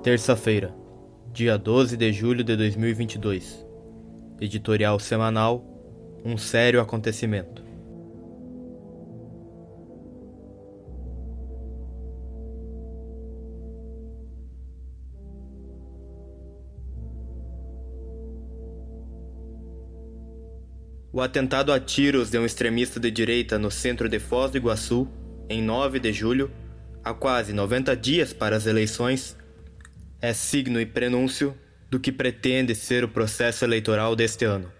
Terça-feira, dia 12 de julho de 2022. Editorial semanal Um sério acontecimento. O atentado a tiros de um extremista de direita no centro de Foz do Iguaçu, em 9 de julho, há quase 90 dias para as eleições, é signo e prenúncio do que pretende ser o processo eleitoral deste ano.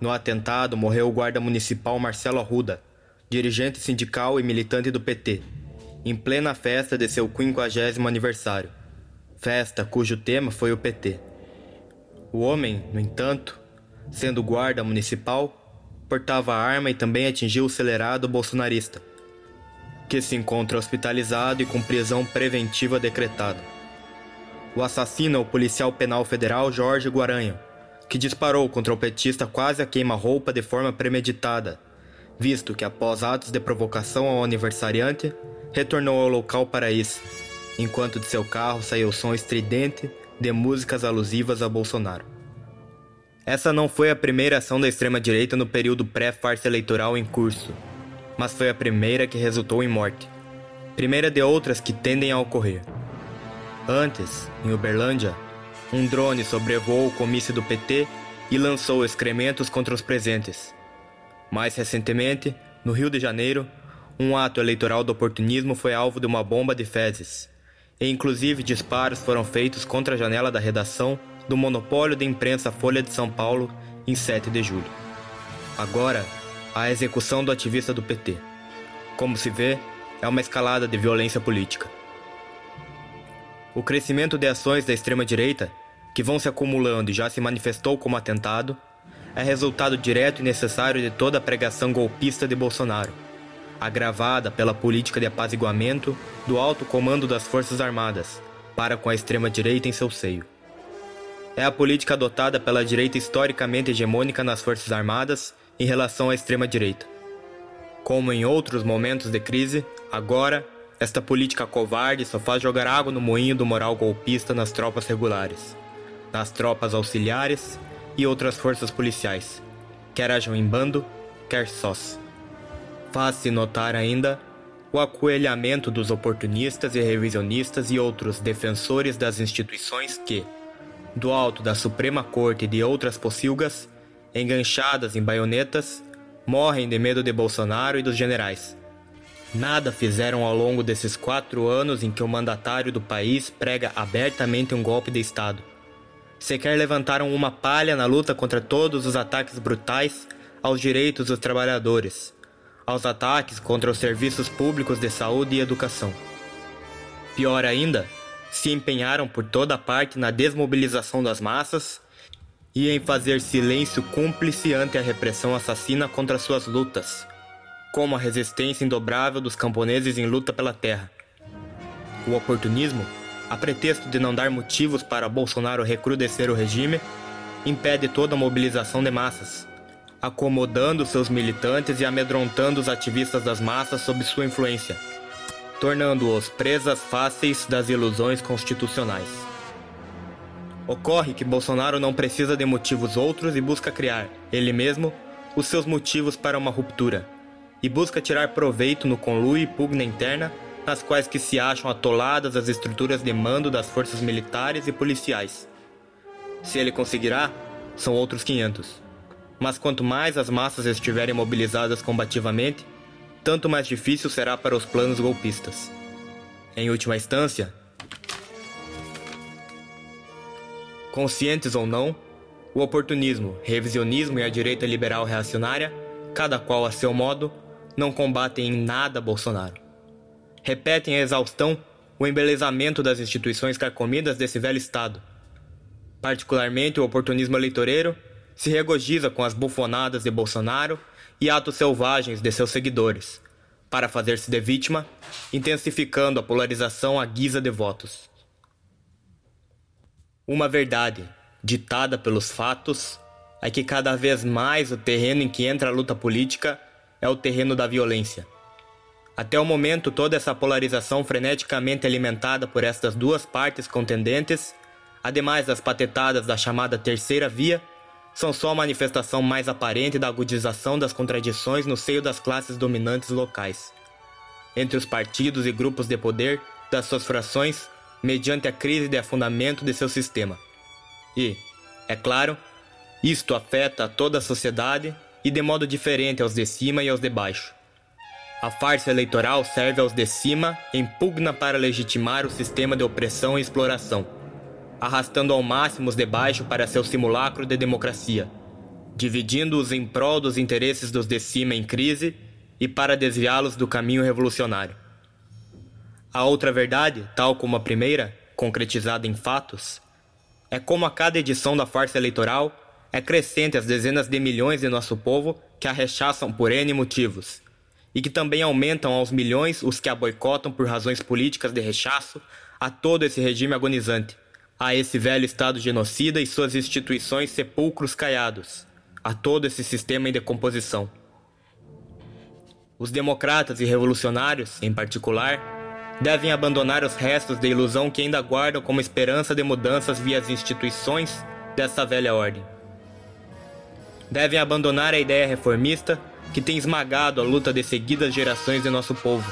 No atentado morreu o guarda municipal Marcelo Arruda, dirigente sindical e militante do PT, em plena festa de seu 50 aniversário, festa cujo tema foi o PT. O homem, no entanto, sendo guarda municipal, portava arma e também atingiu o acelerado bolsonarista, que se encontra hospitalizado e com prisão preventiva decretada. O assassino é o policial penal federal Jorge Guaranha, que disparou contra o petista quase a queima-roupa de forma premeditada, visto que após atos de provocação ao aniversariante, retornou ao local para isso, enquanto de seu carro saiu som estridente de músicas alusivas a Bolsonaro. Essa não foi a primeira ação da extrema-direita no período pré-farsa eleitoral em curso, mas foi a primeira que resultou em morte. Primeira de outras que tendem a ocorrer. Antes, em Uberlândia, um drone sobrevoou o comício do PT e lançou excrementos contra os presentes. Mais recentemente, no Rio de Janeiro, um ato eleitoral do oportunismo foi alvo de uma bomba de fezes, e inclusive disparos foram feitos contra a janela da redação do monopólio de imprensa Folha de São Paulo em 7 de julho. Agora, a execução do ativista do PT. Como se vê, é uma escalada de violência política. O crescimento de ações da extrema-direita, que vão se acumulando e já se manifestou como atentado, é resultado direto e necessário de toda a pregação golpista de Bolsonaro, agravada pela política de apaziguamento do alto comando das Forças Armadas para com a extrema-direita em seu seio. É a política adotada pela direita historicamente hegemônica nas Forças Armadas em relação à extrema-direita. Como em outros momentos de crise, agora esta política covarde só faz jogar água no moinho do moral golpista nas tropas regulares, nas tropas auxiliares e outras forças policiais, quer hajam em bando, quer sós. Faz-se notar ainda o acoelhamento dos oportunistas e revisionistas e outros defensores das instituições que, do alto da Suprema Corte e de outras pocilgas, enganchadas em baionetas, morrem de medo de Bolsonaro e dos generais Nada fizeram ao longo desses quatro anos em que o mandatário do país prega abertamente um golpe de Estado. Sequer levantaram uma palha na luta contra todos os ataques brutais aos direitos dos trabalhadores, aos ataques contra os serviços públicos de saúde e educação. Pior ainda, se empenharam por toda parte na desmobilização das massas e em fazer silêncio cúmplice ante a repressão assassina contra suas lutas como a resistência indobrável dos camponeses em luta pela terra. O oportunismo, a pretexto de não dar motivos para Bolsonaro recrudescer o regime, impede toda a mobilização de massas, acomodando seus militantes e amedrontando os ativistas das massas sob sua influência, tornando-os presas fáceis das ilusões constitucionais. Ocorre que Bolsonaro não precisa de motivos outros e busca criar, ele mesmo, os seus motivos para uma ruptura e busca tirar proveito no conluio e pugna interna nas quais que se acham atoladas as estruturas de mando das forças militares e policiais. Se ele conseguirá, são outros 500. Mas quanto mais as massas estiverem mobilizadas combativamente, tanto mais difícil será para os planos golpistas. Em última instância, conscientes ou não, o oportunismo, revisionismo e a direita liberal reacionária, cada qual a seu modo, não combatem em nada Bolsonaro. Repetem a exaustão o embelezamento das instituições carcomidas desse velho Estado. Particularmente o oportunismo eleitoreiro se regozija com as bufonadas de Bolsonaro e atos selvagens de seus seguidores, para fazer-se de vítima, intensificando a polarização à guisa de votos. Uma verdade, ditada pelos fatos, é que cada vez mais o terreno em que entra a luta política é o terreno da violência. Até o momento, toda essa polarização freneticamente alimentada por estas duas partes contendentes, ademais das patetadas da chamada terceira via, são só a manifestação mais aparente da agudização das contradições no seio das classes dominantes locais. Entre os partidos e grupos de poder das suas frações mediante a crise de afundamento de seu sistema. E, é claro, isto afeta toda a sociedade e de modo diferente aos de cima e aos de baixo. A farsa eleitoral serve aos de cima em pugna para legitimar o sistema de opressão e exploração, arrastando ao máximo os de baixo para seu simulacro de democracia, dividindo-os em prol dos interesses dos de cima em crise e para desviá-los do caminho revolucionário. A outra verdade, tal como a primeira, concretizada em fatos, é como a cada edição da farsa eleitoral é crescente as dezenas de milhões de nosso povo que a rechaçam por N motivos, e que também aumentam aos milhões os que a boicotam por razões políticas de rechaço a todo esse regime agonizante, a esse velho Estado genocida e suas instituições sepulcros caiados, a todo esse sistema em decomposição. Os democratas e revolucionários, em particular, devem abandonar os restos de ilusão que ainda guardam como esperança de mudanças via as instituições dessa velha ordem. Devem abandonar a ideia reformista que tem esmagado a luta de seguidas gerações de nosso povo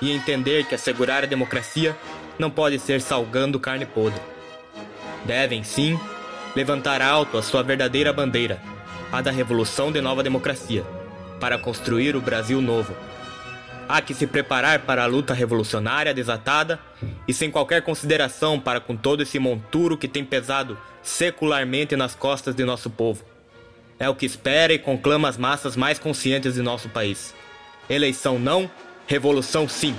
e entender que assegurar a democracia não pode ser salgando carne podre. Devem, sim, levantar alto a sua verdadeira bandeira, a da revolução de nova democracia, para construir o Brasil novo. Há que se preparar para a luta revolucionária desatada e sem qualquer consideração para com todo esse monturo que tem pesado secularmente nas costas de nosso povo. É o que espera e conclama as massas mais conscientes de nosso país. Eleição não, revolução sim.